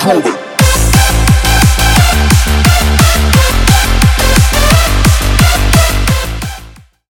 control.